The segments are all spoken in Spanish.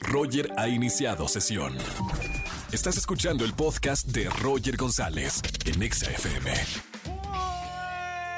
Roger ha iniciado sesión. Estás escuchando el podcast de Roger González en Exa FM.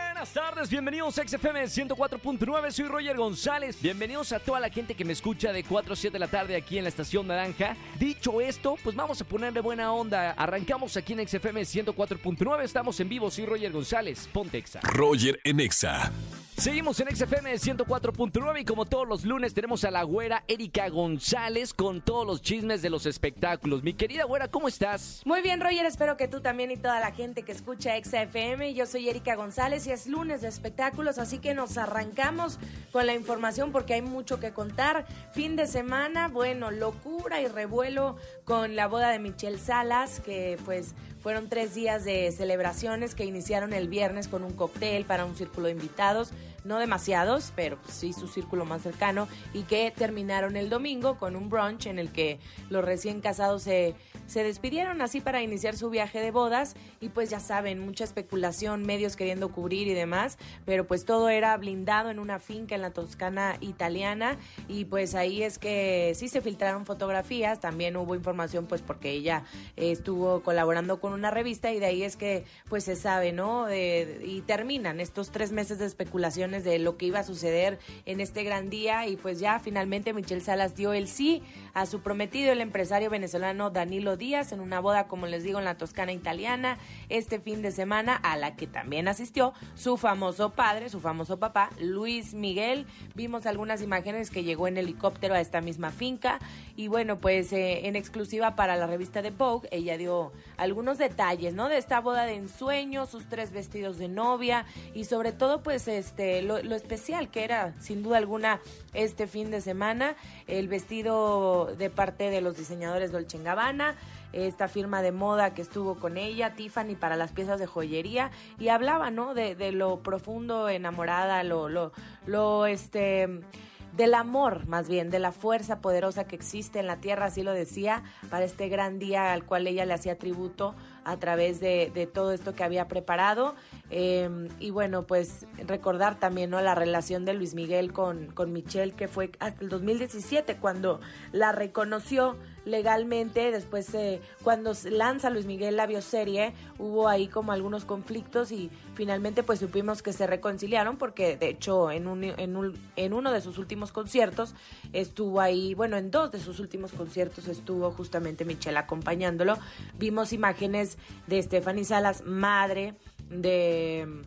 Buenas tardes, bienvenidos a XFM 104.9, soy Roger González. Bienvenidos a toda la gente que me escucha de 4 a 7 de la tarde aquí en la estación Naranja. Dicho esto, pues vamos a ponerle buena onda. Arrancamos aquí en XFM 104.9, estamos en vivo, soy Roger González, ponte Exa. Roger en Exa. Seguimos en XFM 104.9 y como todos los lunes tenemos a la güera Erika González con todos los chismes de los espectáculos. Mi querida güera, ¿cómo estás? Muy bien, Roger, espero que tú también y toda la gente que escucha XFM. Yo soy Erika González y es lunes de espectáculos, así que nos arrancamos con la información porque hay mucho que contar. Fin de semana, bueno, locura y revuelo con la boda de Michelle Salas, que pues fueron tres días de celebraciones que iniciaron el viernes con un cóctel para un círculo de invitados no demasiados, pero sí su círculo más cercano, y que terminaron el domingo con un brunch en el que los recién casados se, se despidieron así para iniciar su viaje de bodas y pues ya saben, mucha especulación, medios queriendo cubrir y demás, pero pues todo era blindado en una finca en la Toscana italiana y pues ahí es que sí se filtraron fotografías, también hubo información pues porque ella estuvo colaborando con una revista y de ahí es que pues se sabe, ¿no? y terminan estos tres meses de especulaciones de lo que iba a suceder en este gran día y pues ya finalmente Michelle Salas dio el sí a su prometido, el empresario venezolano Danilo Díaz, en una boda, como les digo, en la Toscana italiana este fin de semana, a la que también asistió su famoso padre, su famoso papá, Luis Miguel. Vimos algunas imágenes que llegó en helicóptero a esta misma finca y bueno, pues eh, en exclusiva para la revista de Vogue, ella dio algunos detalles, ¿no? De esta boda de ensueño, sus tres vestidos de novia y sobre todo pues este lo, especial que era sin duda alguna este fin de semana, el vestido de parte de los diseñadores Dolce Gabbana, esta firma de moda que estuvo con ella, Tiffany para las piezas de joyería y hablaba, ¿no? De, de lo profundo enamorada, lo, lo, lo, este del amor, más bien, de la fuerza poderosa que existe en la tierra, así lo decía, para este gran día al cual ella le hacía tributo a través de, de todo esto que había preparado. Em, y bueno, pues recordar también ¿no? la relación de Luis Miguel con, con Michelle, que fue hasta el 2017 cuando la reconoció legalmente. Después, eh, cuando lanza Luis Miguel la bioserie, hubo ahí como algunos conflictos y finalmente pues supimos que se reconciliaron porque de hecho en, un, en, un, en uno de sus últimos conciertos estuvo ahí, bueno, en dos de sus últimos conciertos estuvo justamente Michelle acompañándolo. Vimos imágenes de Stephanie Salas, madre de,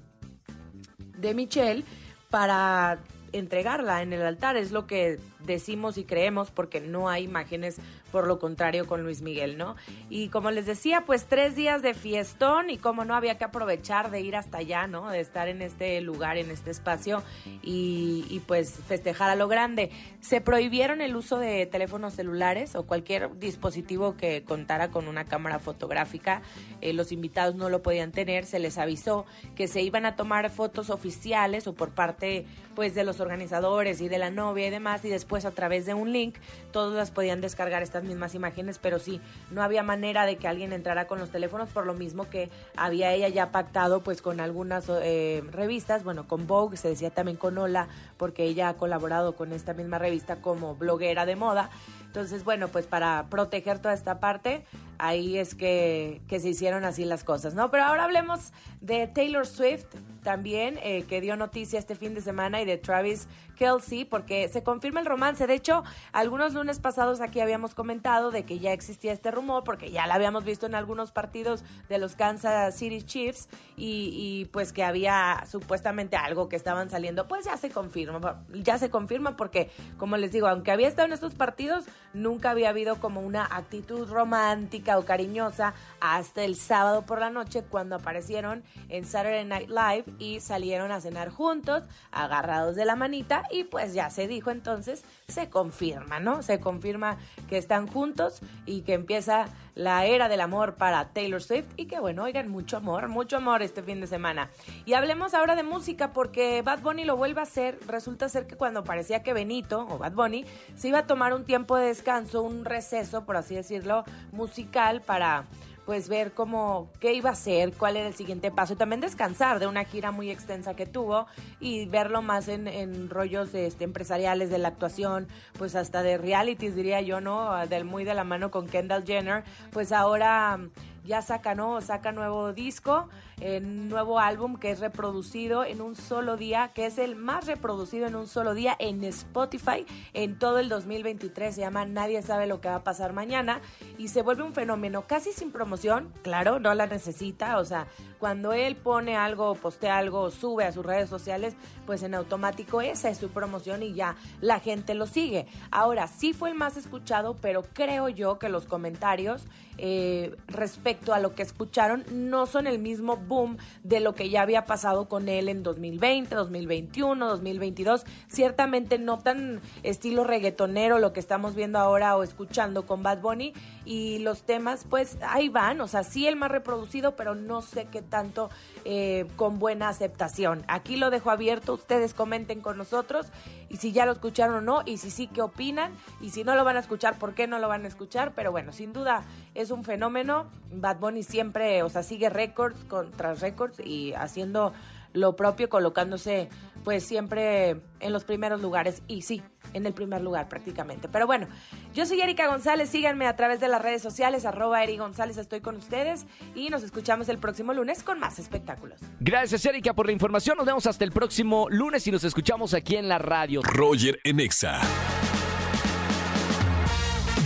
de Michelle, para entregarla en el altar. Es lo que decimos y creemos porque no hay imágenes por lo contrario con Luis Miguel, ¿no? Y como les decía, pues tres días de fiestón y como no había que aprovechar de ir hasta allá, ¿no? De estar en este lugar, en este espacio y, pues festejar a lo grande. Se prohibieron el uso de teléfonos celulares o cualquier dispositivo que contara con una cámara fotográfica. Eh, los invitados no lo podían tener, se les avisó que se iban a tomar fotos oficiales o por parte pues de los organizadores y de la novia y demás y después a través de un link todos las podían descargar estas mismas imágenes, pero sí, no había manera de que alguien entrara con los teléfonos, por lo mismo que había ella ya pactado pues con algunas eh, revistas, bueno, con Vogue, se decía también con Ola, porque ella ha colaborado con esta misma revista como bloguera de moda. Entonces, bueno, pues para proteger toda esta parte, ahí es que, que se hicieron así las cosas, ¿no? Pero ahora hablemos de Taylor Swift también, eh, que dio noticia este fin de semana, y de Travis Kelsey, porque se confirma el romance. De hecho, algunos lunes pasados aquí habíamos comentado de que ya existía este rumor, porque ya lo habíamos visto en algunos partidos de los Kansas City Chiefs, y, y pues que había supuestamente algo que estaban saliendo, pues ya se confirma, ya se confirma porque, como les digo, aunque había estado en estos partidos, nunca había habido como una actitud romántica o cariñosa hasta el sábado por la noche cuando aparecieron en Saturday Night Live y salieron a cenar juntos, agarrados de la manita y pues ya se dijo entonces, se confirma, ¿no? Se confirma que están juntos y que empieza la era del amor para Taylor Swift y que bueno, oigan, mucho amor, mucho amor este fin de semana. Y hablemos ahora de música porque Bad Bunny lo vuelve a hacer, resulta ser que cuando parecía que Benito o Bad Bunny se iba a tomar un tiempo de descanso, un receso, por así decirlo, musical para pues ver cómo, qué iba a hacer, cuál era el siguiente paso y también descansar de una gira muy extensa que tuvo y verlo más en, en rollos este, empresariales de la actuación, pues hasta de realities diría yo, ¿no? Del muy de la mano con Kendall Jenner, pues ahora ya saca, ¿no? Saca nuevo disco, eh, nuevo álbum que es reproducido en un solo día, que es el más reproducido en un solo día en Spotify en todo el 2023. Se llama Nadie sabe lo que va a pasar mañana y se vuelve un fenómeno casi sin promoción, claro, no la necesita, o sea, cuando él pone algo, postea algo, sube a sus redes sociales, pues en automático esa es su promoción y ya la gente lo sigue. Ahora, sí fue el más escuchado, pero creo yo que los comentarios eh, respecto a lo que escucharon no son el mismo boom de lo que ya había pasado con él en 2020, 2021, 2022. Ciertamente no tan estilo reggaetonero lo que estamos viendo ahora o escuchando con Bad Bunny y los temas pues ahí van, o sea, sí el más reproducido, pero no sé qué tanto eh, con buena aceptación. Aquí lo dejo abierto, ustedes comenten con nosotros y si ya lo escucharon o no y si sí, qué opinan y si no lo van a escuchar, por qué no lo van a escuchar, pero bueno, sin duda es un fenómeno. Bad Bunny siempre, o sea, sigue récords contra récords y haciendo lo propio, colocándose pues siempre en los primeros lugares y sí, en el primer lugar prácticamente. Pero bueno, yo soy Erika González, síganme a través de las redes sociales, arroba Eri González, estoy con ustedes y nos escuchamos el próximo lunes con más espectáculos. Gracias Erika por la información, nos vemos hasta el próximo lunes y nos escuchamos aquí en la radio. Roger en Exa.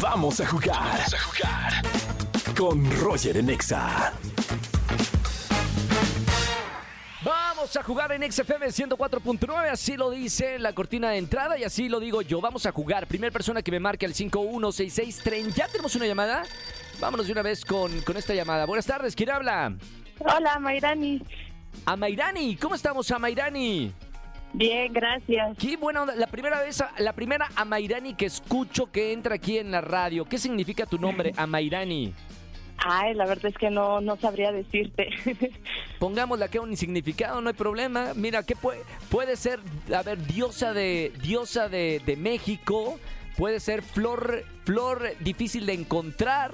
Vamos a jugar. Vamos a jugar. Con Roger en Vamos a jugar en XFM 104.9, así lo dice la cortina de entrada y así lo digo yo. Vamos a jugar. Primer persona que me marque el 516630. ¿Ya tenemos una llamada? Vámonos de una vez con, con esta llamada. Buenas tardes, ¿quién habla? Hola, Mayrani. Amairani, ¿cómo estamos, Amairani? Bien, gracias. Qué buena onda. La primera vez, la primera Amairani que escucho que entra aquí en la radio. ¿Qué significa tu nombre, Amairani? Ay, la verdad es que no, no sabría decirte. Pongámosle acá un significado, no hay problema. Mira, ¿qué puede, puede ser? A ver, diosa de, diosa de, de México. Puede ser flor, flor difícil de encontrar.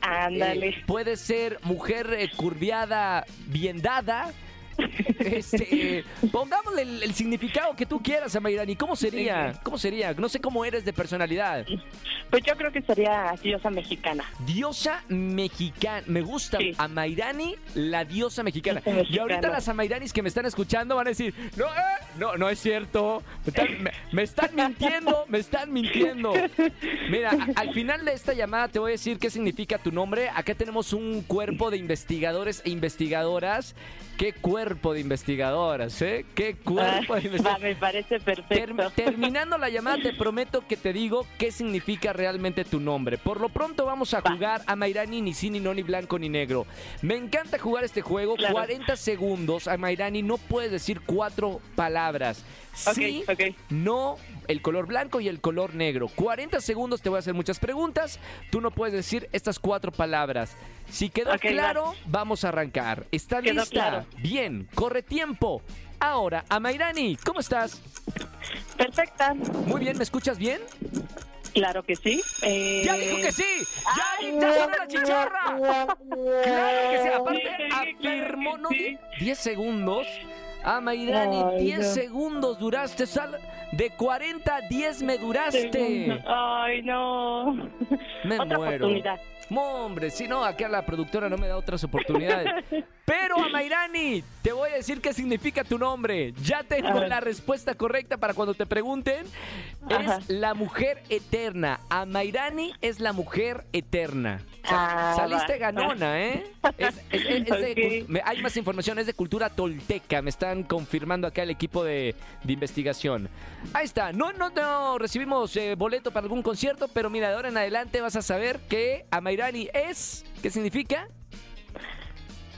Ándale. Eh, puede ser mujer eh, curviada, bien dada. Este, pongámosle el, el significado que tú quieras, Amairani. ¿Cómo sería? ¿Cómo sería? No sé cómo eres de personalidad. Pues yo creo que sería diosa mexicana. Diosa mexicana. Me gusta Sí. Amairani, la diosa mexicana. Diosa mexicana. Y ahorita las Amairanis que me están escuchando van a decir, no, eh, no, no es cierto. Me están, me- me están mintiendo, me están mintiendo. Mira, a- al final de esta llamada te voy a decir qué significa tu nombre. Acá tenemos un cuerpo de investigadores e investigadoras. ¿Qué cuerpo de investigadoras, eh? ¿Qué cuerpo de Ah, investigadoras? me parece Ter- perfecto. terminando la llamada, te prometo que te digo qué significa realmente tu nombre. Por lo pronto vamos a Va. jugar a Mairani ni sí, ni no, ni blanco, ni negro. Me encanta jugar este juego. Claro. 40 segundos. A Mairani no puedes decir cuatro palabras. Sí, ok. no, el color blanco y el color negro. 40 segundos te voy a hacer muchas preguntas. Tú no puedes decir estas cuatro palabras. Si quedó claro, vamos a arrancar. ¿Estás Quedó lista? claro. Bien, corre tiempo. Ahora, a Mairani, ¿cómo estás? Perfecta. Muy bien, ¿me escuchas bien? Claro que sí. Eh, ¡Ya dijo que sí! ¡Ya, Ay, ya sonó la chicharra! ¡Claro que sí! Aparte, afirmó, ¿no? sí. 10 segundos. Ah, Mayrani, Ay, 10 no. segundos duraste. Sal de 40 a 10 me duraste. Ay, no. Me Otra muero. oportunidad. No, hombre, si no, acá la productora no me da otras oportunidades. Pero a Mayrani, te voy a decir qué significa tu nombre. Ya A tengo la respuesta correcta para cuando te pregunten. Ajá. Es la mujer eterna. A Mayrani es la mujer eterna. Sa- Ah, Saliste va. ganona, ¿eh? Es- es- es- de hay más información, es de cultura tolteca. Me están confirmando acá el equipo de, de investigación. Ahí está. No, no, no recibimos eh, boleto para algún concierto, pero mira, de ahora en adelante vas a saber que Amairani es. ¿Qué significa?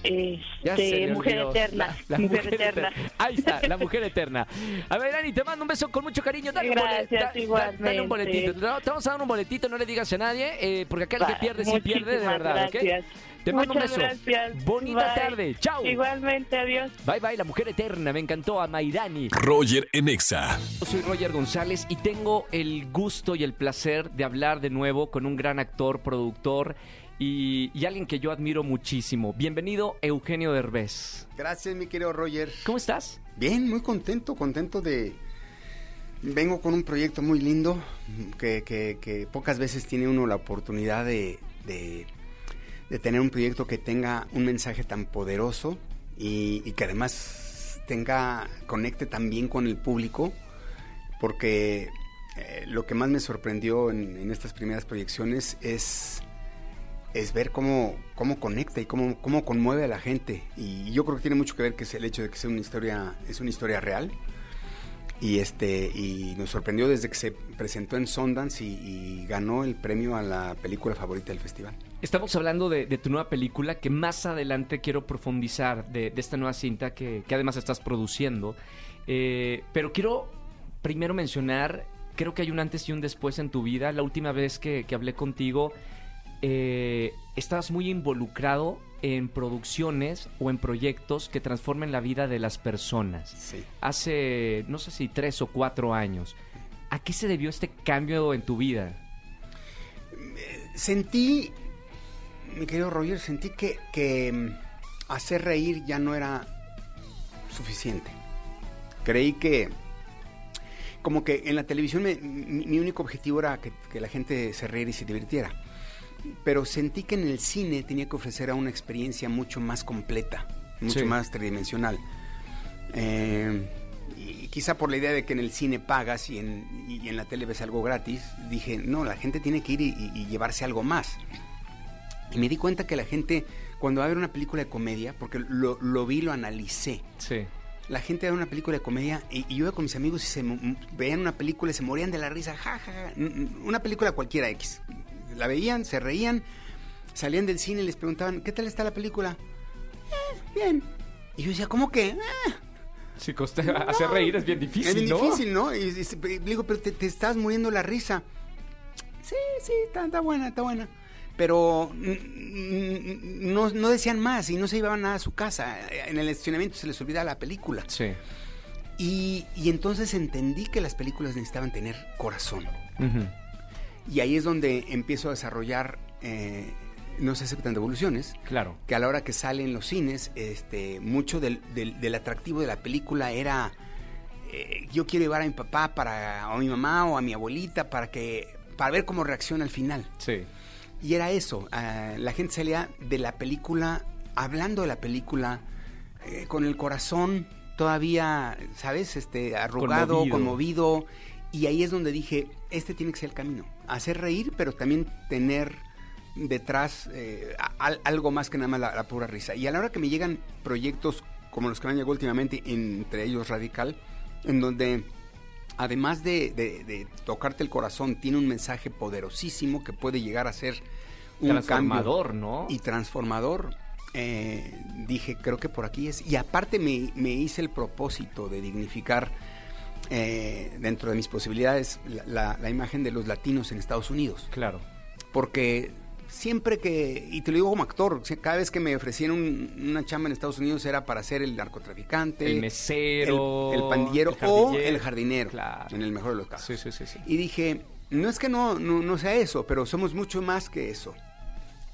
Este, mujer eterna. La- la mujer, eterna. Ahí está, la mujer eterna. A ver, Dani, te mando un beso con mucho cariño. Dale un, Gracias, da- da- dale un boletito. Te vamos a dar un boletito, no le digas a nadie, eh, porque acá el que pierde sí pierde de verdad, gracias. Te mando Muchas un beso. gracias. Bonita Bye. tarde. Chao. Igualmente, adiós. Bye bye, la mujer eterna. Me encantó a Maidani. Roger en Exa. Yo soy Roger González y tengo el gusto y el placer de hablar de nuevo con un gran actor, productor y, y alguien que yo admiro muchísimo. Bienvenido, Eugenio Derbez. Gracias, mi querido Roger. ¿Cómo estás? Bien, muy contento, contento de... Vengo con un proyecto muy lindo que, que- que pocas veces tiene uno la oportunidad de, de- de tener un proyecto que tenga un mensaje tan poderoso y, que además tenga, conecte también con el público, porque eh, lo que más me sorprendió en, en estas primeras proyecciones es, es ver cómo, cómo conecta y cómo, cómo conmueve a la gente. Y yo creo que tiene mucho que ver que es el hecho de que sea una historia, es una historia real. Y este y nos sorprendió desde que se presentó en Sundance y, y ganó el premio a la película favorita del festival. Estamos hablando de, de tu nueva película que más adelante quiero profundizar de, de esta nueva cinta que, que además estás produciendo. Eh, pero quiero primero mencionar, creo que hay un antes y un después en tu vida. La última vez que, que hablé contigo, eh, estabas muy involucrado en producciones o en proyectos que transformen la vida de las personas. Sí. Hace, no sé si tres o cuatro años. ¿A qué se debió este cambio en tu vida? Sentí, mi querido Roger, sentí que, que mm, hacer reír ya no era suficiente. Creí que, como que en la televisión me- mi, mi único objetivo era que, que la gente se riera y se divirtiera. Pero sentí que en el cine tenía que ofrecer a una experiencia mucho más completa, mucho Sí. más tridimensional. Eh, y quizá por la idea de que en el cine pagas y en, y en la tele ves algo gratis, dije, no, la gente tiene que ir y llevarse algo más. Y me di cuenta que la gente, cuando va a ver una película de comedia, porque lo, lo vi, lo analicé, Sí. la gente ve una película de comedia y, y yo iba con mis amigos y se veían una película y se morían de la risa, ja, ja, ja. Una película cualquiera X. La veían, se reían, salían del cine y les preguntaban, ¿qué tal está la película? "Eh, bien. Y yo decía, ¿cómo que? "Ah, Sí, coste- hacer reír es bien difícil, es bien ¿no? difícil, ¿no? Y, y- y digo, pero te, te estás muriendo la risa. Sí, sí, está, está buena, está buena. Pero no, no decían más y no se llevaban nada a su casa. En el estacionamiento se les olvidaba la película. Sí. Y, y entonces entendí que las películas necesitaban tener corazón. Y ahí es donde empiezo a desarrollar eh, No se aceptan devoluciones. Claro. Que a la hora que sale en los cines, este, mucho del, del- del atractivo de la película era eh, yo quiero llevar a mi papá para, o a mi mamá o a mi abuelita para que para ver cómo reacciona al final. Sí. Y era eso, ah, la gente salía de la película, hablando de la película, eh, con el corazón todavía, ¿sabes? Este, arrugado, Conmovido. conmovido. Y ahí es donde dije, este tiene que ser el camino. Hacer reír, pero también tener detrás eh, al- algo más que nada más la, la pura risa. Y a la hora que me llegan proyectos como los que me han llegado últimamente, entre ellos Radical, en donde además de, de- de tocarte el corazón, tiene un mensaje poderosísimo que puede llegar a ser un Transformador, cambio ¿no? y transformador. eh, dije, creo que por aquí es. Y aparte me, me hice el propósito de dignificar eh, dentro de mis posibilidades la, la- la imagen de los latinos en Estados Unidos. Claro. Porque siempre que, y te lo digo como actor, cada vez que me ofrecían un- una chamba en Estados Unidos era para ser el narcotraficante, El mesero. el, el pandillero el o el jardinero, Claro. en el mejor de los casos. Sí, sí, sí, sí. Y dije, no es que no, no, no sea eso, pero somos mucho más que eso.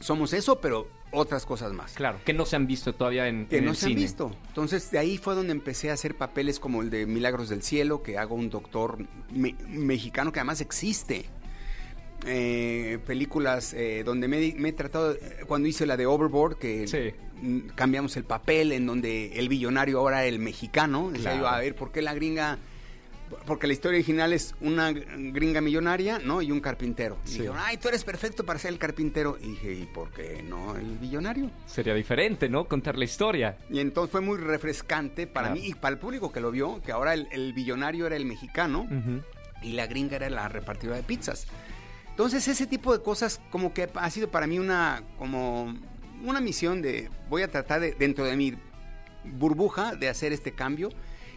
Somos eso, pero otras cosas más. Claro, que no se han visto todavía en, Que en no el se han cine. visto. Entonces, de ahí fue donde empecé a hacer papeles como el de Milagros del Cielo, que hago un doctor me- mexicano que además existe. Eh, películas eh, donde me, me he tratado, eh, cuando hice la de Overboard, que Sí. mm, cambiamos el papel, en donde el billonario ahora era el mexicano. Claro. yo, a ver, ¿por qué la gringa? Porque la historia original es una gringa millonaria, ¿no? Y un carpintero. Y Sí. dijeron, ay, tú eres perfecto para ser el carpintero. Y dije, ¿y por qué no el billonario? Sería diferente, ¿no? Contar la historia. Y entonces fue muy refrescante para Claro. mí y para el público que lo vio, que ahora el, el billonario era el mexicano Ujú. y la gringa era la repartidora de pizzas. Entonces ese tipo de cosas como que ha sido para mí una como una misión de voy a tratar de dentro de mi burbuja de hacer este cambio.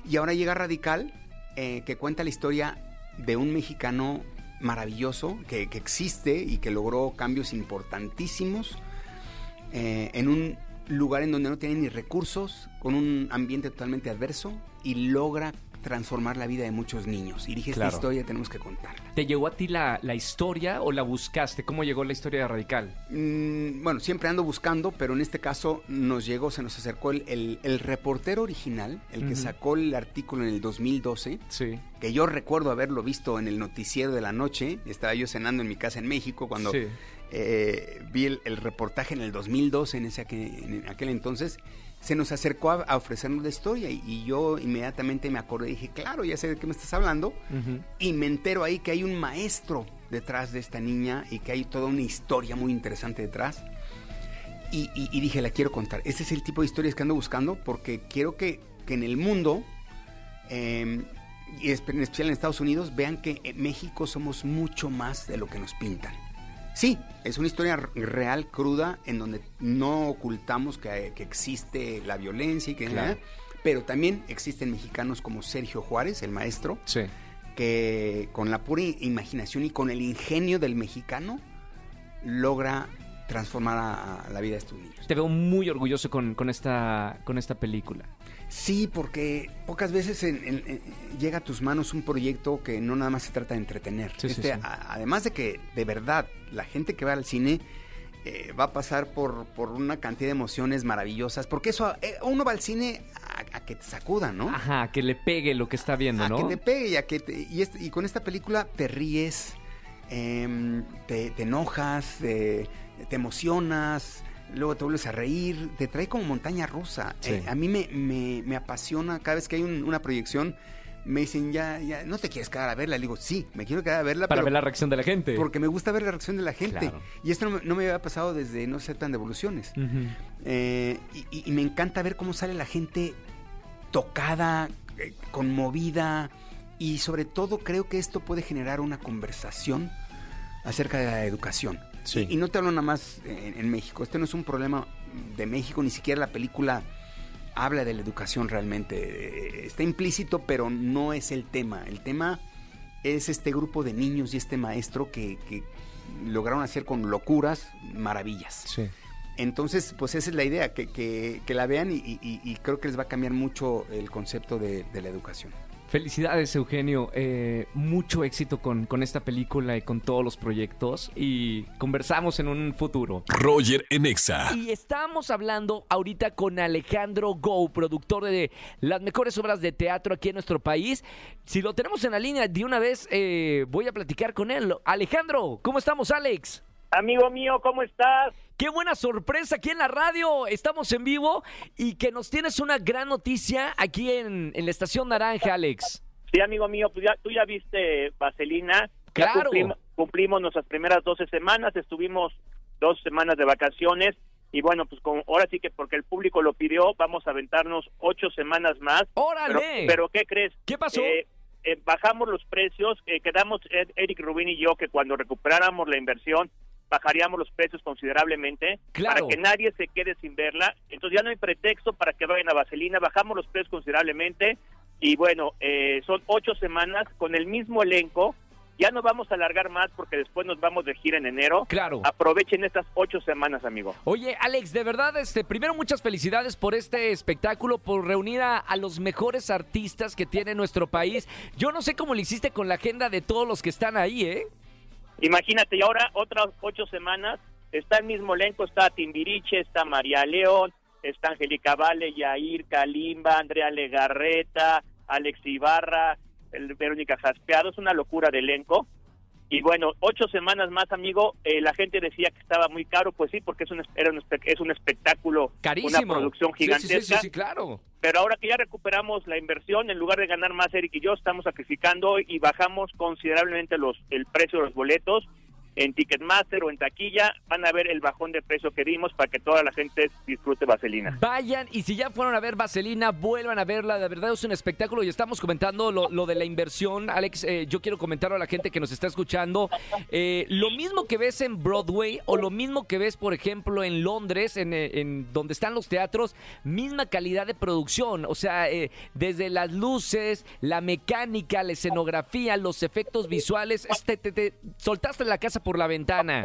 Y ahora llega Radical eh, que cuenta la historia de un mexicano maravilloso que, que existe y que logró cambios importantísimos eh, en un lugar en donde no tiene ni recursos, con un ambiente totalmente adverso y logra transformar la vida de muchos niños. Y dije, Claro. esta historia tenemos que contarla. ¿Te llegó a ti la, la historia o la buscaste? ¿Cómo llegó la historia de Radical? Mm, bueno, siempre ando buscando, pero en este caso nos llegó, se nos acercó el, el- el reportero original, el que sacó el artículo en el 2012, Sí. que yo recuerdo haberlo visto en el noticiero de la noche. Estaba yo cenando en mi casa en México cuando Sí. eh, vi el, el reportaje en el 2012, en, ese, aquel- en aquel entonces. Se nos acercó a, a ofrecernos la historia y, y yo inmediatamente me acordé y dije, claro, ya sé de qué me estás hablando. Y me entero ahí que hay un maestro detrás de esta niña y que hay toda una historia muy interesante detrás. Y, y- y dije, la quiero contar. Ese es el tipo de historias que ando buscando porque quiero que, que en el mundo, eh, y en especial en Estados Unidos, vean que en México somos mucho más de lo que nos pintan. Sí, es una historia real, cruda, en donde no ocultamos que, que existe la violencia y que... Claro. Pero también existen mexicanos como Sergio Juárez, el maestro, Sí. que con la pura imaginación y con el ingenio del mexicano logra transformar a, a la vida de estos niños. Te veo muy orgulloso con, con esta, con esta película. Sí, porque pocas veces en- en- en- llega a tus manos un proyecto que no nada más se trata de entretener. Sí, Este, sí. a- además de que de verdad la gente que va al cine eh, va a pasar por, por una cantidad de emociones maravillosas, porque eso eh, uno va al cine a, a que te sacuda, ¿no? Ajá, que le pegue lo que está viendo, a ¿no? que te pegue y, a que te- y, este- y con esta película te ríes, em, te, te enojas, te emocionas, luego te vuelves a reír, te trae como montaña rusa. Sí. Eh, a mí me, me- me apasiona cada vez que hay un- una proyección. Me dicen, ya, ya, ¿no te quieres quedar a verla? Le digo, sí, me quiero quedar a verla, Para pero ver la reacción de la gente. porque me gusta ver la reacción de la gente. Claro. Y esto no, me- no me había pasado desde no sé tan devoluciones. Eh, y me encanta ver cómo sale la gente tocada, eh, conmovida y sobre todo creo que esto puede generar una conversación acerca de la educación. Sí. Y, y no te hablo nada más en, en México, este no es un problema de México, ni siquiera la película habla de la educación realmente. Eh, Está implícito, pero no es el tema. El tema es este grupo de niños y este maestro que, que lograron hacer con locuras maravillas. Sí. Entonces, pues esa es la idea, que, que- que la vean y, y- y creo que les va a cambiar mucho el concepto de, de la educación. Felicidades, Eugenio. Eh, mucho éxito con, con esta película y con todos los proyectos. Y conversamos en un futuro. Roger en Exa. Y estamos hablando ahorita con Alejandro Go, productor de las mejores obras de teatro aquí en nuestro país. Si lo tenemos en la línea de una vez, eh, voy a platicar con él. Alejandro, ¿cómo estamos, Alex? Amigo mío, ¿cómo estás? Qué buena sorpresa aquí en la radio. Estamos en vivo y que nos tienes una gran noticia aquí en, en la estación Naranja, Alex. Sí, amigo mío, pues ya, tú ya viste Vaselina. Ya Claro. cumplimos, cumplimos nuestras primeras 12 semanas, estuvimos dos semanas de vacaciones y bueno, pues con, ahora sí que porque el público lo pidió, vamos a aventarnos ocho semanas más. Pero, ¡Órale! pero ¿qué crees? ¿Qué pasó? Eh, eh, bajamos los precios, eh, quedamos Ed- Eric Rubin y yo que cuando recuperáramos la inversión bajaríamos los precios considerablemente Claro. para que nadie se quede sin verla. Entonces ya no hay pretexto para que vayan a Vaselina, bajamos los precios considerablemente y bueno, eh, son ocho semanas con el mismo elenco. Ya no vamos a alargar más porque después nos vamos de gira en enero. Claro. Aprovechen estas ocho semanas, amigo. Oye, Alex, de verdad, este, primero muchas felicidades por este espectáculo, por reunir a, a los mejores artistas que tiene nuestro país. Yo no sé cómo le hiciste con la agenda de todos los que están ahí, ¿eh? Imagínate, y ahora otras ocho semanas, está el mismo elenco, está Timbiriche, está María León, está Angélica Vale, Yair, Kalimba, Andrea Legarreta, Alex Ibarra, el Verónica Jaspeado, es una locura de elenco. Y bueno, ocho semanas más, amigo, eh, la gente decía que estaba muy caro, pues sí, porque es un, era un, es un espectáculo, Carísimo. una producción Sí, sí, sí, gigantesca. Sí, sí, claro. Pero ahora que ya recuperamos la inversión, en lugar de ganar más Eric y yo, estamos sacrificando y bajamos considerablemente los el precio de los boletos. En Ticketmaster o en taquilla van a ver el bajón de precio que dimos para que toda la gente disfrute Vaselina. Vayan y si ya fueron a ver Vaselina, vuelvan a verla. De verdad es un espectáculo y estamos comentando lo, lo de la inversión. Alex, eh, yo quiero comentarlo a la gente que nos está escuchando. Eh, lo mismo que ves en Broadway o lo mismo que ves, por ejemplo, en Londres, en, eh, en donde están los teatros, misma calidad de producción. O sea, eh, desde las luces, la mecánica, la escenografía, los efectos visuales. Este, te, te- soltaste la casa por la ventana.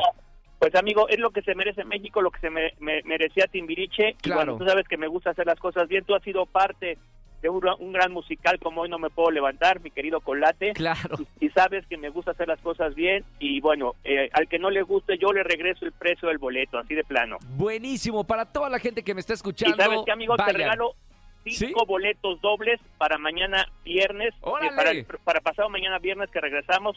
Pues amigo, es lo que se merece México, lo que se me- me- merecía Timbiriche. Y Claro. bueno, tú sabes que me gusta hacer las cosas bien. Tú has sido parte de un, un gran musical como hoy no me puedo levantar, mi querido Colate. Claro. Y, y sabes que me gusta hacer las cosas bien y bueno, eh, al que no le guste yo le regreso el precio del boleto, así de plano. Buenísimo. Para toda la gente que me está Y escuchando. sabes que amigo, te regalo cinco ¿Sí? boletos dobles para mañana viernes, eh, para, para pasado mañana viernes que regresamos,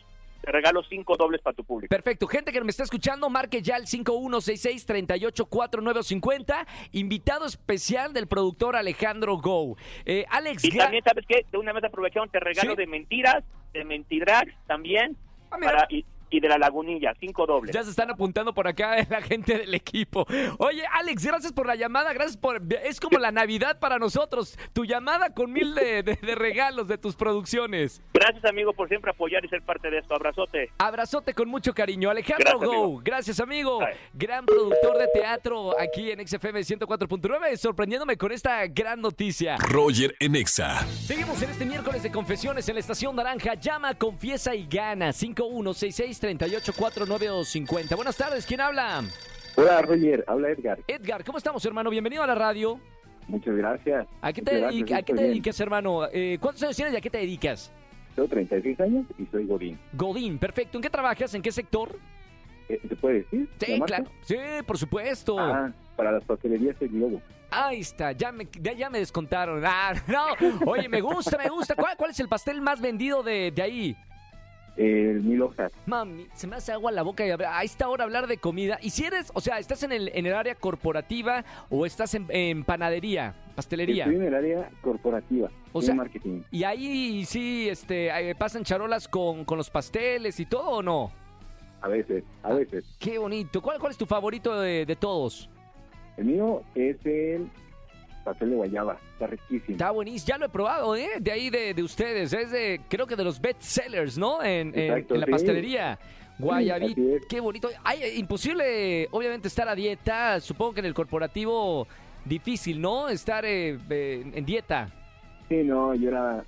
te regalo cinco dobles para tu público. Perfecto, gente que me está escuchando, marque ya el 5166-384950. Invitado especial del productor Alejandro Go. Eh, Alex, Y también, ¿sabes qué? De una vez aprovecharon, te regalo ¿Sí? de mentiras, de mentidrags también, Ah, para, y, y de la lagunilla, cinco dobles. Ya se están apuntando por acá la gente del equipo. Oye, Alex, gracias por la llamada, gracias por... Es como la Navidad para nosotros. Tu llamada con mil de, de- de regalos de tus producciones. Gracias, amigo, por siempre apoyar y ser parte de esto. Abrazote. Abrazote con mucho cariño. Alejandro Gracias, Go, amigo. gracias amigo. Ay. Gran productor de teatro aquí en XFM 104.9, sorprendiéndome con esta gran noticia. Roger en Exa. Seguimos en este miércoles de confesiones en la Estación Naranja. Llama, confiesa y gana. 5166-384950. Buenas tardes, ¿quién habla? Hola Roger, habla Edgar. Edgar, ¿cómo estamos, hermano? Bienvenido a la radio. Muchas gracias. ¿A qué te, Muchas dedica- gracias, a qué estoy te bien. dedicas, hermano? Eh, ¿Cuántos años tienes y a qué te dedicas? Tengo 36 años y soy Godín. Godín, perfecto. ¿En qué trabajas? ¿En qué sector? Eh, ¿Te puede decir? Sí, claro. Sí, por supuesto. Ah, para las pastelerías El Globo. Ahí está, ya me, ya, ya me descontaron. Ah, no. Oye, me gusta, me gusta. ¿Cuál, cuál es el pastel más vendido de, de ahí? El Mil Hojas. Mami, se me hace agua la boca y a, esta hora hablar de comida. Y si eres, o sea, ¿estás en el, en el área corporativa o estás en, en panadería, pastelería? Estoy en el área corporativa. O en sea- marketing. Y ahí sí, este, eh, pasan charolas con, con los pasteles y todo o no? A veces, a veces. Qué bonito. ¿Cuál, cuál es tu favorito de, de todos? El mío es el pastel de guayaba. Está riquísimo. Está buenísimo. Ya lo he probado, ¿eh? De ahí de, de ustedes. Es de, creo que de los best sellers, ¿no? En, en- Exacto, en la sí. pastelería. Es. Qué bonito. Ay, imposible, obviamente, estar a dieta. Supongo que en el corporativo difícil, ¿no? Estar eh, eh, en dieta. Sí, no, yo era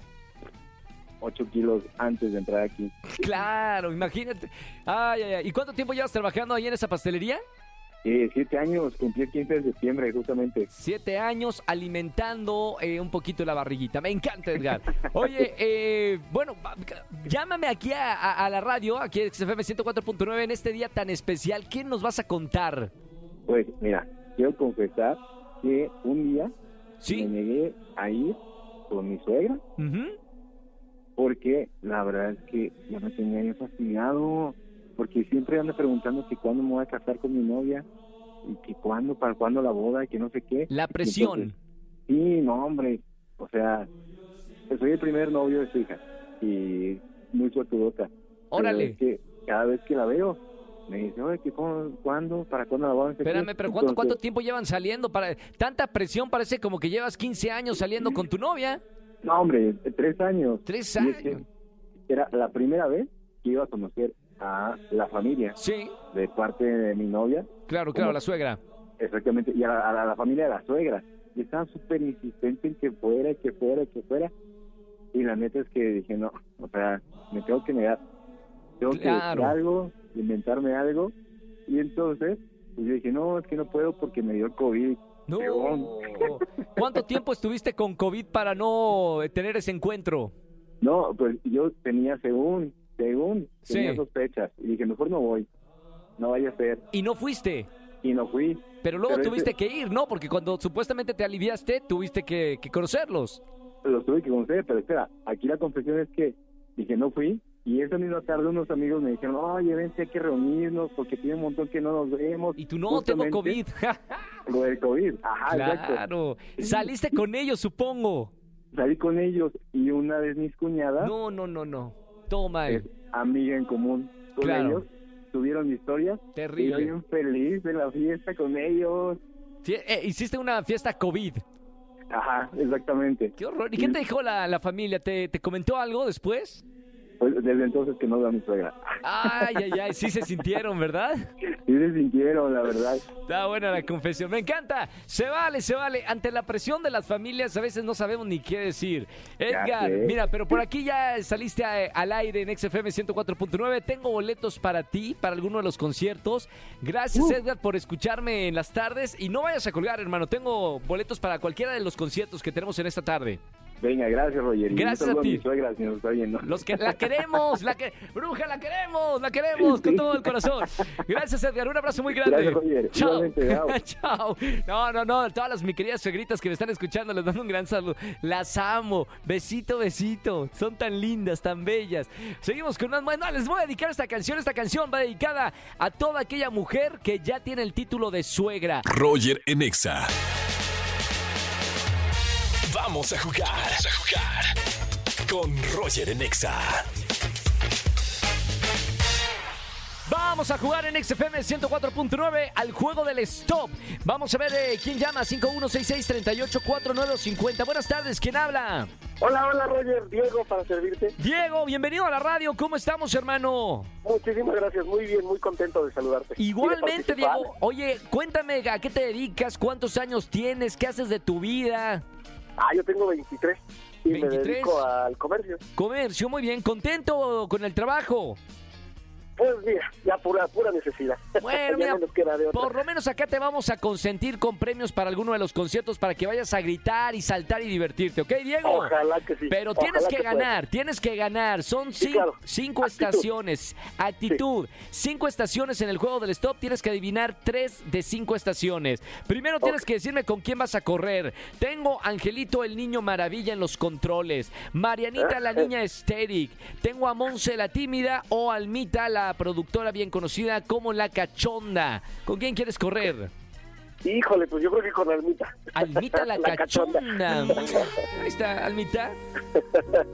8 kilos antes de entrar aquí. Claro, imagínate. Ay, ay, ay. ¿Y cuánto tiempo llevas trabajando ahí en esa pastelería? Eh, siete años, cumplí el 15 de septiembre, justamente. Siete años alimentando eh, un poquito la barriguita. Me encanta, Edgar. Oye, eh, bueno, llámame aquí a, a- a la radio, aquí en XFM 104.9 en este día tan especial. ¿Qué nos vas a contar? Pues, mira, quiero confesar que un día Sí. me negué a ir con mi suegra porque la verdad es que ya me tenía yo fastidiado porque siempre anda preguntando que cuándo me voy a casar con mi novia y que cuándo, para cuándo la boda y que no sé qué. La presión. Entonces, sí, no, hombre, o sea, pues soy el primer novio de su hija y muy suertudota. Órale. es que cada vez que la veo, me dice, oye, ¿que cómo- ¿cuándo? ¿Para cuándo la boda? Espérame, pero ¿cuánto, Entonces, ¿cuánto tiempo llevan saliendo? para Tanta presión, parece como que llevas 15 años saliendo con tu novia. No, hombre, tres años. Tres Y es que años. Era la primera vez que iba a conocer a la familia Sí, de parte de mi novia, claro, claro, ¿Cómo? la suegra. exactamente, y a la, a la- a la familia de la suegra. Y estaba súper insistente en que fuera, que fuera, que fuera. Y la neta es que dije, no, o sea, me tengo que negar. Tengo que decir algo, inventarme algo. Y entonces, pues yo dije, no, es que no puedo porque me dio COVID. No. ¿Cuánto tiempo estuviste con COVID para no tener ese encuentro? No, pues yo tenía según, según, tenía sospechas. Y dije, mejor no voy, no vaya a ser. Y no fuiste. Y no fui. Pero luego Pero tuviste que ir, ¿no? Porque cuando supuestamente te aliviaste, tuviste que, que conocerlos. los tuve que conocer, pero espera, aquí la confesión es que dije no fui y esa misma tarde unos amigos me dijeron, oye, vente, hay que reunirnos porque tiene un montón que no nos vemos. Y tú no, tengo COVID. Lo del COVID, ajá, exacto. claro. Saliste con ellos, supongo. Salí con ellos y una de mis cuñadas, No, no, no, no. Toma. es amiga en común con Claro. ellos, tuvieron mi historia. Y yo Terrible. bien feliz de la fiesta con ellos. Sí, eh, hiciste una fiesta COVID. Ajá, exactamente. Qué horror. ¿Y qué te dijo la, la familia? ¿Te, ¿Te comentó algo después? Pues desde entonces que no veo a mi suegra. Ay, ay, ay. Sí se sintieron, ¿verdad? Sí se sintieron, la verdad. Está buena la confesión. Me encanta. Se vale, se vale. Ante la presión de las familias a veces no sabemos ni qué decir. Edgar, mira, pero por aquí ya saliste a- al aire en XFM 104.9. Tengo boletos para ti, para alguno de los conciertos. Gracias, Uh. Edgar, por escucharme en las tardes. Y no vayas a colgar, hermano. Tengo boletos para cualquiera de los conciertos que tenemos en esta tarde. Venga, gracias, Roger. Gracias a ti. mi suegra, si nos está viendo. Los que la queremos, la que bruja la queremos, la queremos con todo el corazón. Gracias Edgar, un abrazo muy grande. Gracias, Roger. Chao. Chao. No, no, no, todas las mis queridas suegritas que me están escuchando les mando un gran saludo. Las amo. Besito, besito. Son tan lindas, tan bellas. Seguimos con más. Bueno, les voy a dedicar esta canción. Esta canción va dedicada a toda aquella mujer que ya tiene el título de suegra. Roger en Exa. Vamos a jugar. Vamos a jugar. Con Roger en Exa. Vamos a jugar en XFM 104.9 al juego del stop. Vamos a ver eh, quién llama 5166384950. Buenas tardes, ¿quién habla? Hola, hola Roger, Diego para servirte. Diego, bienvenido a la radio. ¿Cómo estamos, hermano? Muchísimas gracias, muy bien, muy contento de saludarte. Igualmente. Diego. Oye, cuéntame a qué te dedicas, cuántos años tienes, qué haces de tu vida. Ah, yo tengo 23 y 23. me dedico al comercio. Comercio, muy bien. ¿Contento con el trabajo? Pues mira, ya pura pura necesidad. Bueno, mira, no nos queda de otra. por lo menos acá te vamos a consentir con premios para alguno de los conciertos para que vayas a gritar y saltar y divertirte, ¿ok, Diego? Ojalá que sí. Pero tienes que, pueda. ganar, tienes que ganar. Son Sí, cin- claro. cinco Actitud. estaciones. Actitud. Cinco estaciones en el juego del stop. Tienes que adivinar tres de cinco estaciones. Primero tienes que decirme con quién vas a correr. Tengo Angelito el niño maravilla en los controles. Marianita la niña estéril. Tengo a Monse la tímida o Almita la productora bien conocida como la cachonda. ¿Con quién quieres correr? Híjole, pues yo creo que con Almita. Almita la, La cachonda. cachonda. Ahí está, Almita.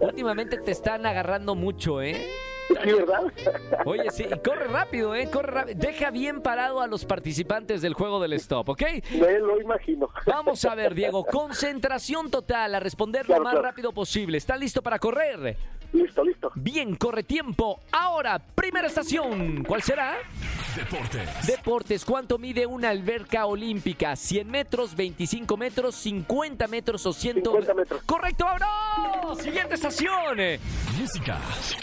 Últimamente te están agarrando mucho, ¿eh? Sí, ¿verdad? Oye, sí, corre rápido, ¿eh? Corre rápido. Deja bien parado a los participantes del juego del stop, ¿ok? Me lo imagino. Vamos a ver, Diego. Concentración total a responder lo Claro, más claro. rápido posible. ¿Están listo para correr? Listo, listo. Bien, corre tiempo. Ahora, primera estación. ¿Cuál será? Deportes. Deportes. ¿Cuánto mide una alberca olímpica? ¿100 metros, 25 metros, 50 metros o 100? 50 metros. ¡Correcto, vámonos! Siguiente estación. Música.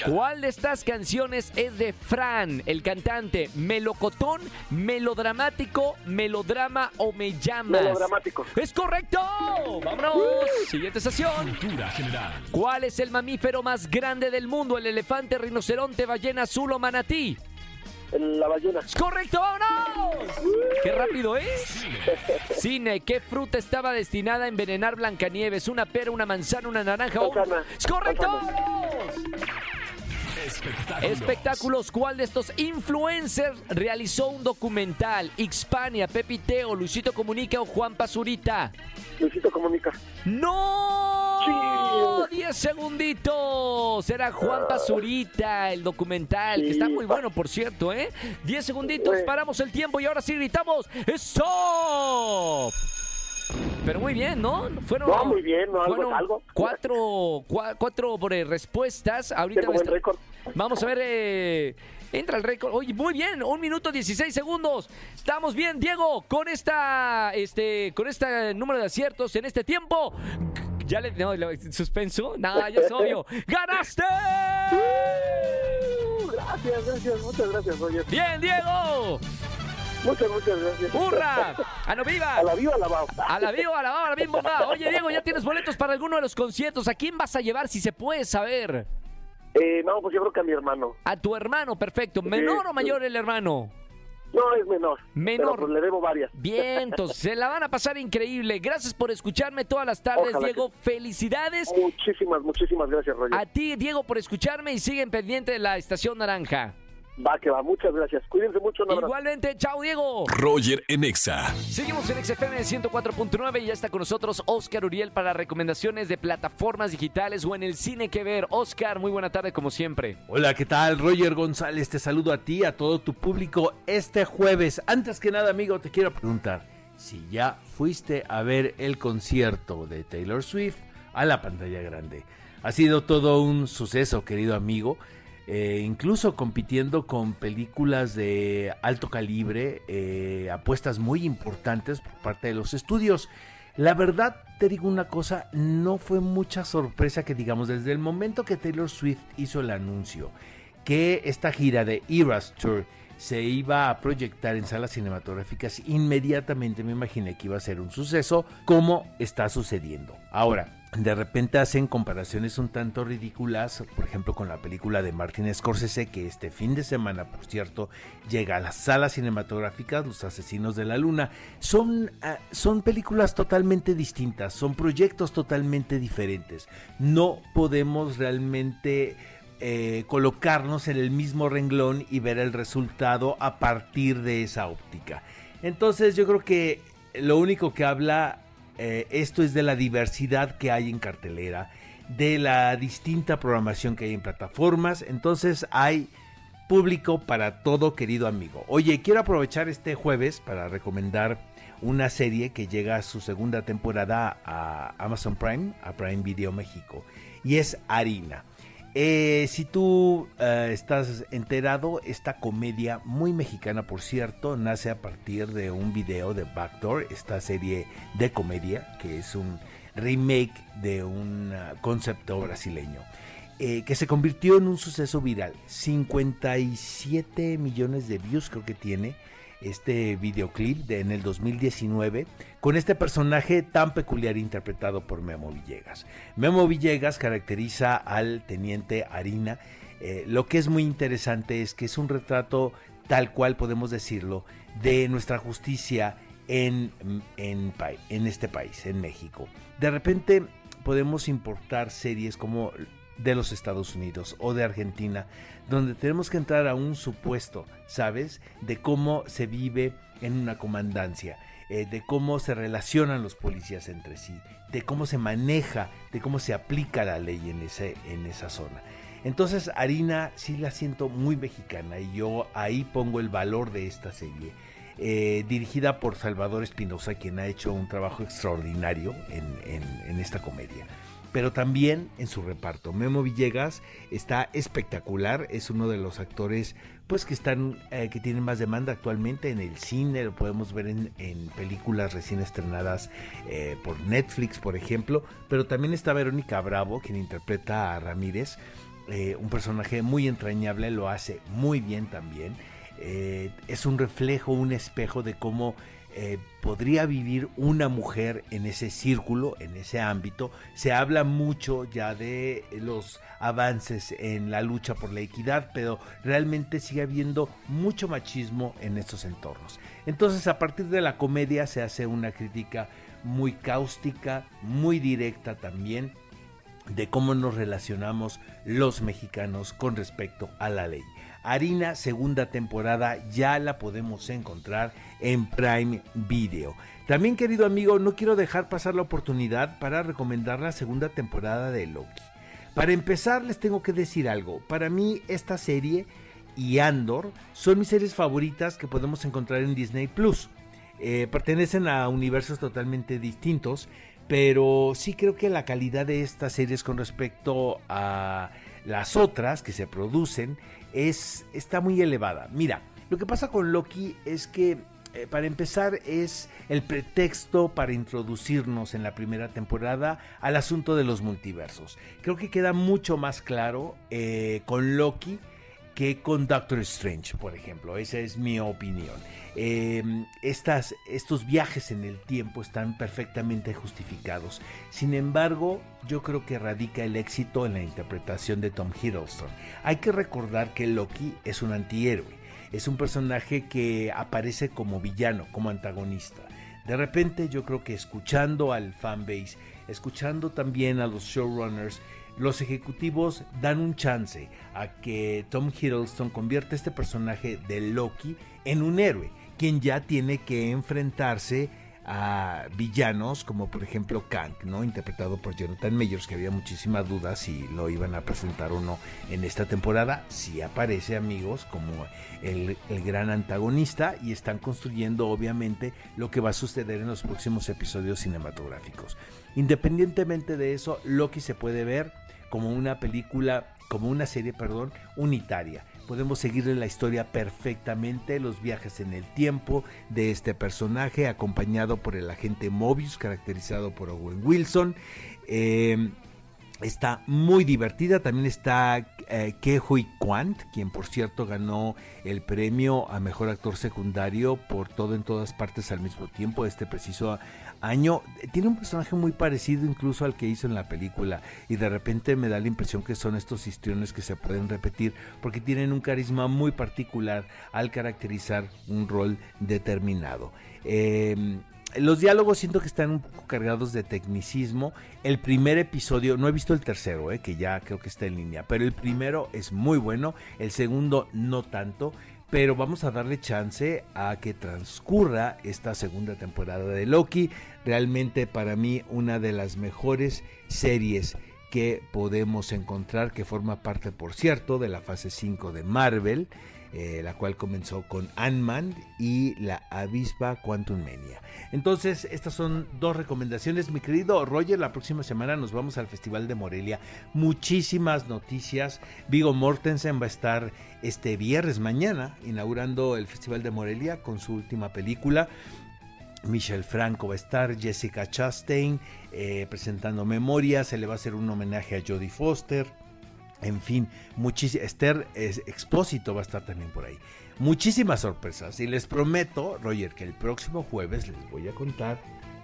¿Cuál de estas canciones es de Fran, el cantante? ¿Melocotón, melodramático, melodrama o me llamas? Melodramático. ¡Es correcto! ¡Vámonos! Siguiente estación. Cultura general. ¿Cuál es el mamífero más grande del mundo? ¿El elefante, rinoceronte, ballena azul o manatí? La ballena. ¡Es correcto! ¡Vámonos! ¡Qué rápido, eh! Cine. ¿Qué fruta estaba destinada a envenenar Blancanieves? ¿Una pera, una manzana, una naranja o...? Manzana. ¡Es correcto! Manzana. Espectáculos. Espectáculos, ¿cuál de estos influencers realizó un documental? Xpania, Pepiteo, Luisito Comunica o Juan Pazurita. Luisito comunica. ¡No! Sí. 10 segunditos. Era Juan Pazurita, el documental, que está muy bueno, por cierto, ¿eh? 10 segunditos, paramos el tiempo y ahora sí gritamos ¡Stop! Pero muy bien, ¿no? Fueron, No, muy bien, ¿no? Algo fueron es algo. Cuatro, cua- cuatro por, eh, respuestas. Ahorita Tengo buen récord. Vamos a ver, eh, entra el récord. Oye, muy bien, un minuto 16 segundos. Estamos bien, Diego, con esta, este, con este número de aciertos en este tiempo. Ya le, no, lo- suspenso. Nada, ya es obvio. ¡Ganaste! Uh, Gracias, gracias, muchas gracias, Roger. Bien, Diego. Muchas, muchas gracias. ¡Hurra! ¡A no viva! A la viva, a la va. A la viva, a la va, a la misma va. Oye, Diego, ya tienes boletos para alguno de los conciertos. ¿A quién vas a llevar si se puede saber? Eh, no, pues yo creo que a mi hermano. A tu hermano, perfecto. ¿Menor o mayor el hermano? No, es menor. Menor. Pero pues le debo varias. Bien, entonces se la van a pasar increíble. Gracias por escucharme todas las tardes, Ojalá Diego. Felicidades Muchísimas, muchísimas gracias, Roger. a ti, Diego, por escucharme y siguen pendiente de la estación naranja. Va, que va. Muchas gracias. Cuídense mucho. Un abrazo. Igualmente, chao, Diego. Roger en Exa. Seguimos en XFM 104.9 y ya está con nosotros Oscar Uriel para recomendaciones de plataformas digitales o en el cine que ver. Oscar, muy buena tarde como siempre. Hola, ¿qué tal? Roger González, te saludo a ti, a todo tu público este jueves. Antes que nada, amigo, te quiero preguntar si ya fuiste a ver el concierto de Taylor Swift a la pantalla grande. Ha sido todo un suceso, querido amigo. Eh, incluso compitiendo con películas de alto calibre, eh, apuestas muy importantes por parte de los estudios. La verdad, te digo una cosa, no fue mucha sorpresa que digamos desde el momento que Taylor Swift hizo el anuncio que esta gira de Eras Tour se iba a proyectar en salas cinematográficas, inmediatamente me imaginé que iba a ser un suceso como está sucediendo. Ahora, de repente hacen comparaciones un tanto ridículas, por ejemplo con la película de Martin Scorsese que este fin de semana, por cierto, llega a las salas cinematográficas Los Asesinos de la Luna. Son, ah, son películas totalmente distintas, son proyectos totalmente diferentes. No podemos realmente eh, colocarnos en el mismo renglón y ver el resultado a partir de esa óptica. Entonces yo creo que lo único que habla eh, esto es de la diversidad que hay en cartelera, de la distinta programación que hay en plataformas. Entonces hay público para todo, querido amigo. Oye, quiero aprovechar este jueves para recomendar una serie que llega a su segunda temporada a Amazon Prime, a Prime Video México, y es Harina. Eh, si tú eh, estás enterado, esta comedia muy mexicana, por cierto, nace a partir de un video de Backdoor, esta serie de comedia, que es un remake de un uh, concepto brasileño, eh, que se convirtió en un suceso viral. 57 millones de views creo que tiene este videoclip de, en el 2019 con este personaje tan peculiar interpretado por Memo Villegas. Memo Villegas caracteriza al teniente Harina. Eh, lo que es muy interesante es que es un retrato tal cual podemos decirlo de nuestra justicia en, en, en este país, en México. De repente podemos importar series como de los Estados Unidos o de Argentina, donde tenemos que entrar a un supuesto, ¿sabes? De cómo se vive en una comandancia, eh, de cómo se relacionan los policías entre sí, de cómo se maneja, de cómo se aplica la ley en, ese, en esa zona. Entonces, Harina sí la siento muy mexicana y yo ahí pongo el valor de esta serie. Eh, dirigida por Salvador Espinosa, quien ha hecho un trabajo extraordinario en esta comedia pero también en su reparto. Memo Villegas está espectacular, es uno de los actores pues que están eh, que tienen más demanda actualmente en el cine, lo podemos ver en, películas recién estrenadas eh, por Netflix, por ejemplo, pero también está Verónica Bravo, quien interpreta a Ramírez, eh, un personaje muy entrañable, lo hace muy bien también. es un reflejo, un espejo de cómo eh, podría vivir una mujer en ese círculo, en ese ámbito. Se habla mucho ya de los avances en la lucha por la equidad, pero realmente sigue habiendo mucho machismo en estos entornos. Entonces, a partir de la comedia se hace una crítica muy cáustica, muy directa también de cómo nos relacionamos los mexicanos con respecto a la ley. Harina segunda temporada ya la podemos encontrar en Prime Video. También querido amigo, no quiero dejar pasar la oportunidad para recomendar la segunda temporada de Loki. Para empezar les tengo que decir algo. Para mí esta serie y Andor son mis series favoritas que podemos encontrar en Disney Plus. Eh, pertenecen a universos totalmente distintos, pero sí creo que la calidad de estas series con respecto a las otras que se producen es, está muy elevada. Mira, lo que pasa con Loki es que eh, para empezar es el pretexto para introducirnos en la primera temporada al asunto de los multiversos. Creo que queda mucho más claro eh, con Loki que con Doctor Strange, por ejemplo. Esa es mi opinión. Em, estas, estos viajes en el tiempo están perfectamente justificados. Sin embargo, yo creo que radica el éxito en la interpretación de Tom Hiddleston. Hay que recordar que Loki es un antihéroe. Es un personaje que aparece como villano, como antagonista. De repente yo creo que escuchando al fanbase, escuchando también a los showrunners, los ejecutivos dan un chance a que Tom Hiddleston convierta este personaje de Loki en un héroe, quien ya tiene que enfrentarse a villanos como por ejemplo Kang, ¿no? interpretado por Jonathan Majors, que había muchísimas dudas si lo iban a presentar o no en esta temporada. Si aparece, amigos, como el, el, gran antagonista y están construyendo obviamente lo que va a suceder en los próximos episodios cinematográficos. Independientemente de eso, Loki se puede ver como una película, como una serie, perdón, unitaria. Podemos seguirle la historia perfectamente, los viajes en el tiempo de este personaje, acompañado por el agente Mobius, caracterizado por Owen Wilson. Eh, Está muy divertida. También está eh, Ke Hui Kwant, quien por cierto ganó el premio a mejor actor secundario por todo en todas partes al mismo tiempo, este preciso año. Tiene un personaje muy parecido incluso al que hizo en la película. Y de repente me da la impresión que son estos histriones que se pueden repetir porque tienen un carisma muy particular al caracterizar un rol determinado. Eh, los diálogos siento que están un poco cargados de tecnicismo. El primer episodio, no he visto el tercero, eh, que ya creo que está en línea, pero el primero es muy bueno, el segundo no tanto, pero vamos a darle chance a que transcurra esta segunda temporada de Loki. Realmente para mí una de las mejores series que podemos encontrar, que forma parte, por cierto, de la fase 5 de Marvel. Eh, la cual comenzó con Ant-Man y la avispa Quantum Mania. Entonces, estas son dos recomendaciones. Mi querido Roger, la próxima semana nos vamos al Festival de Morelia. Muchísimas noticias. Vigo Mortensen va a estar este viernes mañana inaugurando el Festival de Morelia con su última película. Michelle Franco va a estar, Jessica Chastain eh, presentando memorias, se le va a hacer un homenaje a Jodie Foster. En fin, muchísimas. Esther Expósito va a estar también por ahí. Muchísimas sorpresas. Y les prometo, Roger, que el próximo jueves les voy a contar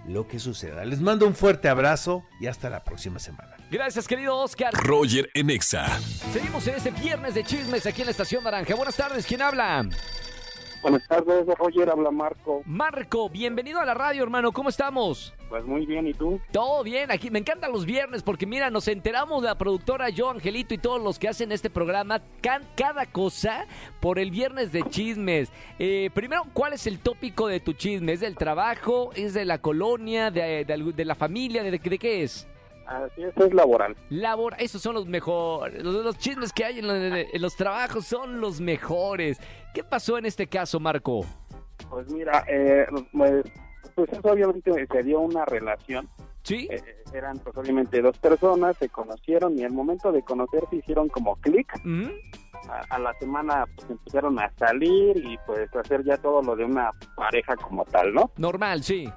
lo que suceda. Les mando un fuerte abrazo y hasta la próxima semana. Gracias, querido Oscar. Roger Enexa. Seguimos en este viernes de chismes aquí en la Estación Naranja. Buenas tardes, ¿quién habla? Buenas tardes, Roger, habla Marco. Marco, bienvenido a la radio, hermano, ¿cómo estamos? Pues muy bien, ¿y tú? Todo bien, aquí me encantan los viernes porque mira, nos enteramos de la productora yo, Angelito y todos los que hacen este programa, can, cada cosa por el viernes de chismes. Eh, primero, ¿cuál es el tópico de tu chisme? ¿Es del trabajo? ¿Es de la colonia? ¿De, de, la familia? ¿De, de qué es? Así es, es laboral. Labor, esos son los mejores. Los, chismes que hay en los, trabajos son los mejores. ¿Qué pasó en este caso, Marco? Pues mira, eh, pues, pues eso obviamente se dio una relación. Sí. Eh, eran pues obviamente dos personas, se conocieron y al momento de conocerse hicieron como clic. a, a, la semana pues empezaron a salir y pues hacer ya todo lo de una pareja como tal, ¿no? Normal, sí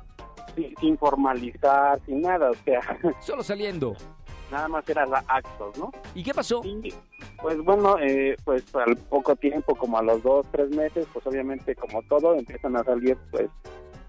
sin, formalizar, sin nada, o sea. Solo saliendo. Nada más eran actos, ¿no? ¿Y qué pasó? pues bueno, eh, pues al poco tiempo, como a los dos, tres meses, pues obviamente como todo, empiezan a salir pues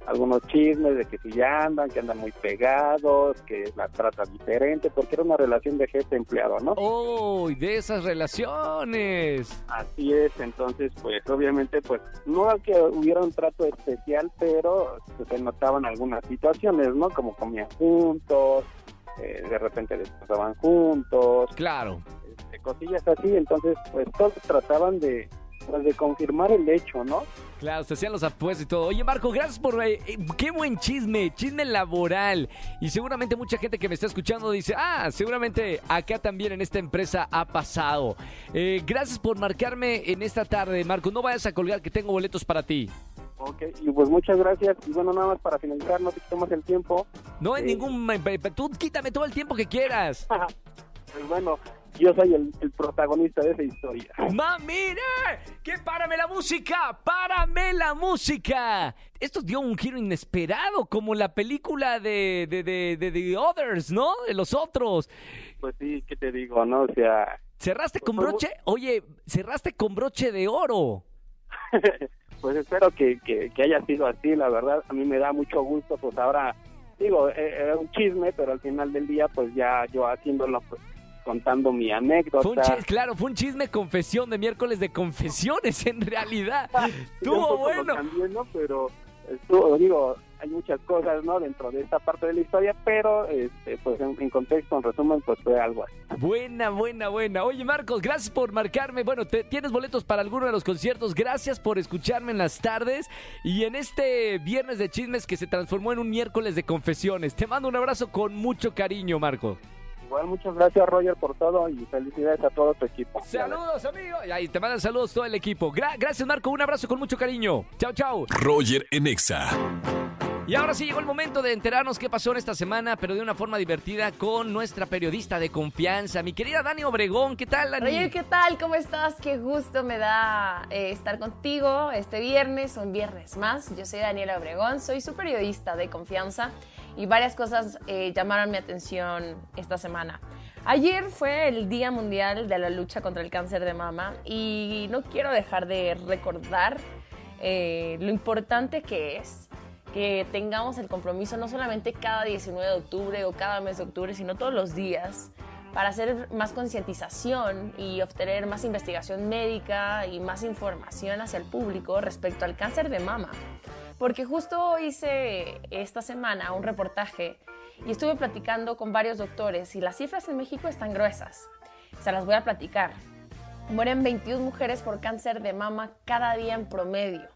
algunos chismes de que si ya andan, que andan muy pegados, que la trata diferente, porque era una relación de jefe-empleado, ¿no? ¡Oh! de esas relaciones! Así es, entonces, pues obviamente, pues no que hubiera un trato especial, pero se notaban algunas situaciones, ¿no? Como comían juntos, eh, de repente descansaban juntos. Claro. Este, cosillas así, entonces, pues todos trataban de pues de confirmar el hecho, ¿no? Claro, se hacían los apuestos y todo. Oye, Marco, gracias por... Eh, eh, qué buen chisme, chisme laboral. Y seguramente mucha gente que me está escuchando dice, ah, seguramente acá también en esta empresa ha pasado. Eh, gracias por marcarme en esta tarde, Marco. No vayas a colgar que tengo boletos para ti. Ok, y pues muchas gracias. Y bueno, nada más para finalizar, no te quitamos el tiempo. No hay ningún... Tú quítame todo el tiempo que quieras. pues bueno, yo soy el, protagonista de esa historia. ¡Ma, mire! ¡Que párame la música! ¡Párame la música! Esto dio un giro inesperado, como la película de, de, de, The Others, ¿no? De los otros. Pues sí, ¿qué te digo, no? O sea... ¿Cerraste con pues, broche? Oye, cerraste con broche de oro. pues espero que, que, haya sido así, la verdad. A mí me da mucho gusto, pues ahora digo, eh, era un chisme, pero al final del día, pues ya yo haciéndolo, pues, contando mi anécdota. claro, fue un chisme confesión de miércoles de confesiones en realidad. Estuvo bueno. Pero estuvo, digo, hay muchas cosas, ¿no? Dentro de esta parte de la historia, pero este, pues en, contexto, en resumen, pues fue algo así. Buena, buena, buena. Oye, Marcos, gracias por marcarme. Bueno, te, tienes boletos para alguno de los conciertos. Gracias por escucharme en las tardes y en este viernes de chismes que se transformó en un miércoles de confesiones. Te mando un abrazo con mucho cariño, Marco. Igual, muchas gracias, Roger, por todo y felicidades a todo tu equipo. Saludos, amigo. Y ahí te mandan saludos todo el equipo. gracias, Marco. Un abrazo con mucho cariño. Chao, chao. Roger Enexa. Y ahora sí llegó el momento de enterarnos qué pasó en esta semana, pero de una forma divertida con nuestra periodista de confianza, mi querida Dani Obregón. ¿Qué tal, Dani? Oye, ¿qué tal? ¿Cómo estás? Qué gusto me da eh, estar contigo este viernes, un viernes más. Yo soy Daniela Obregón, soy su periodista de confianza y varias cosas eh, llamaron mi atención esta semana. Ayer fue el Día Mundial de la Lucha contra el Cáncer de Mama y no quiero dejar de recordar eh, lo importante que es que tengamos el compromiso no solamente cada 19 de octubre o cada mes de octubre, sino todos los días para hacer más concientización y obtener más investigación médica y más información hacia el público respecto al cáncer de mama. Porque justo hice esta semana un reportaje y estuve platicando con varios doctores y las cifras en México están gruesas. Se las voy a platicar. Mueren 21 mujeres por cáncer de mama cada día en promedio.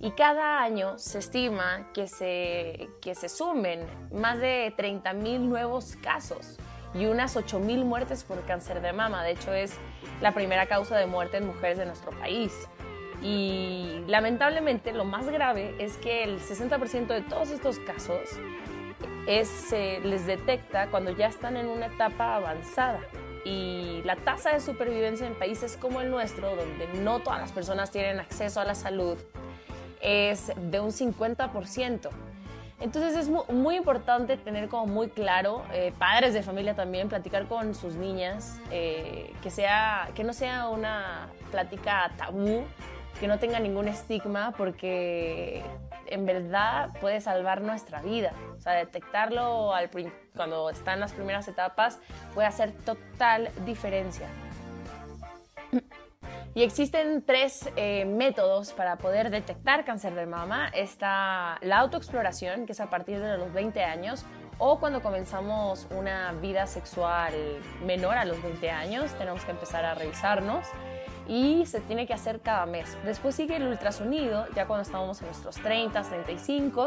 Y cada año se estima que se, que se sumen más de 30 mil nuevos casos y unas 8 mil muertes por cáncer de mama. De hecho, es la primera causa de muerte en mujeres de nuestro país. Y lamentablemente lo más grave es que el 60% de todos estos casos se les detecta cuando ya están en una etapa avanzada. Y la tasa de supervivencia en países como el nuestro, donde no todas las personas tienen acceso a la salud, es de un 50%. Entonces es muy, importante tener como muy claro, eh, padres de familia también, platicar con sus niñas, eh, que, sea, que no sea una plática tabú, que no tenga ningún estigma, porque en verdad puede salvar nuestra vida. O sea, detectarlo al, cuando está en las primeras etapas puede hacer total diferencia. Y existen tres eh, métodos para poder detectar cáncer de mama. Está la autoexploración, que es a partir de los 20 años, o cuando comenzamos una vida sexual menor a los 20 años, tenemos que empezar a revisarnos y se tiene que hacer cada mes. Después sigue el ultrasonido, ya cuando estamos en nuestros 30, 35,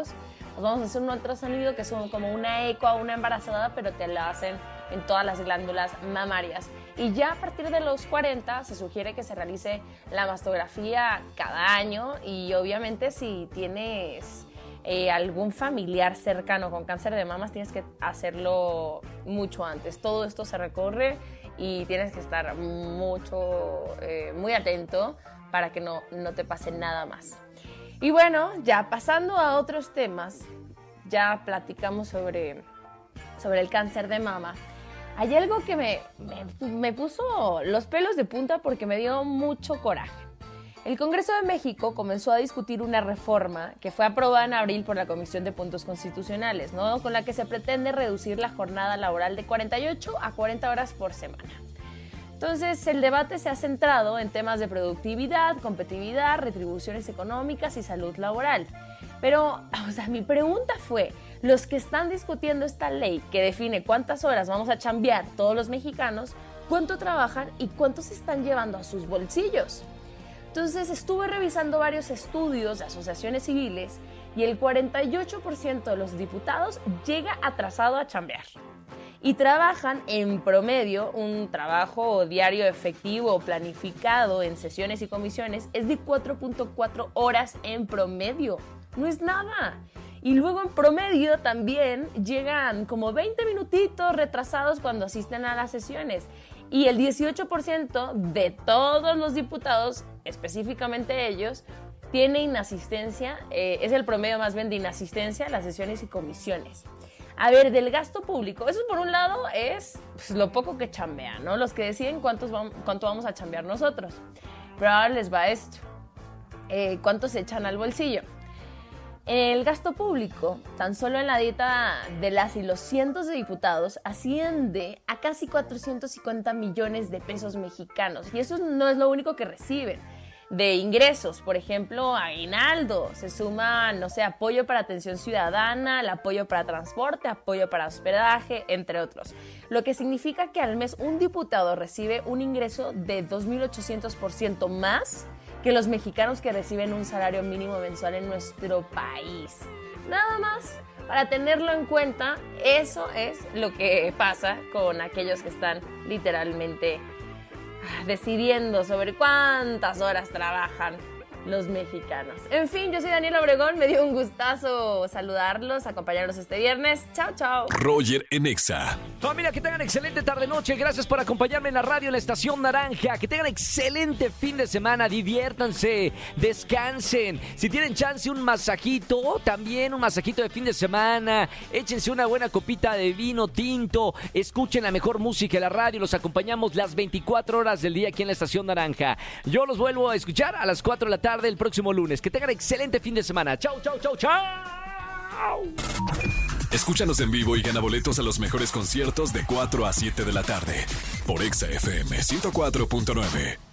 nos vamos a hacer un ultrasonido que es como una eco a una embarazada, pero te la hacen en todas las glándulas mamarias. Y ya a partir de los 40 se sugiere que se realice la mastografía cada año y obviamente si tienes eh, algún familiar cercano con cáncer de mamas tienes que hacerlo mucho antes. Todo esto se recorre y tienes que estar mucho, eh, muy atento para que no, no te pase nada más. Y bueno, ya pasando a otros temas, ya platicamos sobre, sobre el cáncer de mama. Hay algo que me, me, me puso los pelos de punta porque me dio mucho coraje. El Congreso de México comenzó a discutir una reforma que fue aprobada en abril por la Comisión de Puntos Constitucionales, ¿no? con la que se pretende reducir la jornada laboral de 48 a 40 horas por semana. Entonces, el debate se ha centrado en temas de productividad, competitividad, retribuciones económicas y salud laboral. Pero, o sea, mi pregunta fue, los que están discutiendo esta ley que define cuántas horas vamos a chambear todos los mexicanos, cuánto trabajan y cuánto se están llevando a sus bolsillos. Entonces estuve revisando varios estudios de asociaciones civiles y el 48% de los diputados llega atrasado a chambear. Y trabajan en promedio un trabajo diario efectivo o planificado en sesiones y comisiones es de 4.4 horas en promedio. No es nada. Y luego en promedio también llegan como 20 minutitos retrasados cuando asisten a las sesiones. Y el 18% de todos los diputados, específicamente ellos, tiene inasistencia, eh, es el promedio más bien de inasistencia a las sesiones y comisiones. A ver, del gasto público, eso por un lado es pues, lo poco que chambean, ¿no? Los que deciden cuántos cuánto vamos a chambear nosotros. Pero ahora les va esto. Eh, ¿Cuántos se echan al bolsillo? El gasto público, tan solo en la dieta de las y los cientos de diputados, asciende a casi 450 millones de pesos mexicanos. Y eso no es lo único que reciben. De ingresos, por ejemplo, aguinaldo, se suma, no sé, apoyo para atención ciudadana, el apoyo para transporte, apoyo para hospedaje, entre otros. Lo que significa que al mes un diputado recibe un ingreso de 2.800% más que los mexicanos que reciben un salario mínimo mensual en nuestro país. Nada más, para tenerlo en cuenta, eso es lo que pasa con aquellos que están literalmente decidiendo sobre cuántas horas trabajan los mexicanos. En fin, yo soy Daniela Obregón, me dio un gustazo saludarlos, acompañarlos este viernes. Chao, chao. Roger Enexa. Familia, que tengan excelente tarde-noche. Gracias por acompañarme en la radio en la Estación Naranja. Que tengan excelente fin de semana. Diviértanse, descansen. Si tienen chance, un masajito, también un masajito de fin de semana. Échense una buena copita de vino tinto. Escuchen la mejor música en la radio. Los acompañamos las 24 horas del día aquí en la Estación Naranja. Yo los vuelvo a escuchar a las 4 de la tarde el próximo lunes. Que tengan excelente fin de semana. Chau, chau, chau, chau. Escúchanos en vivo y gana boletos a los mejores conciertos de 4 a 7 de la tarde por Exa FM 104.9.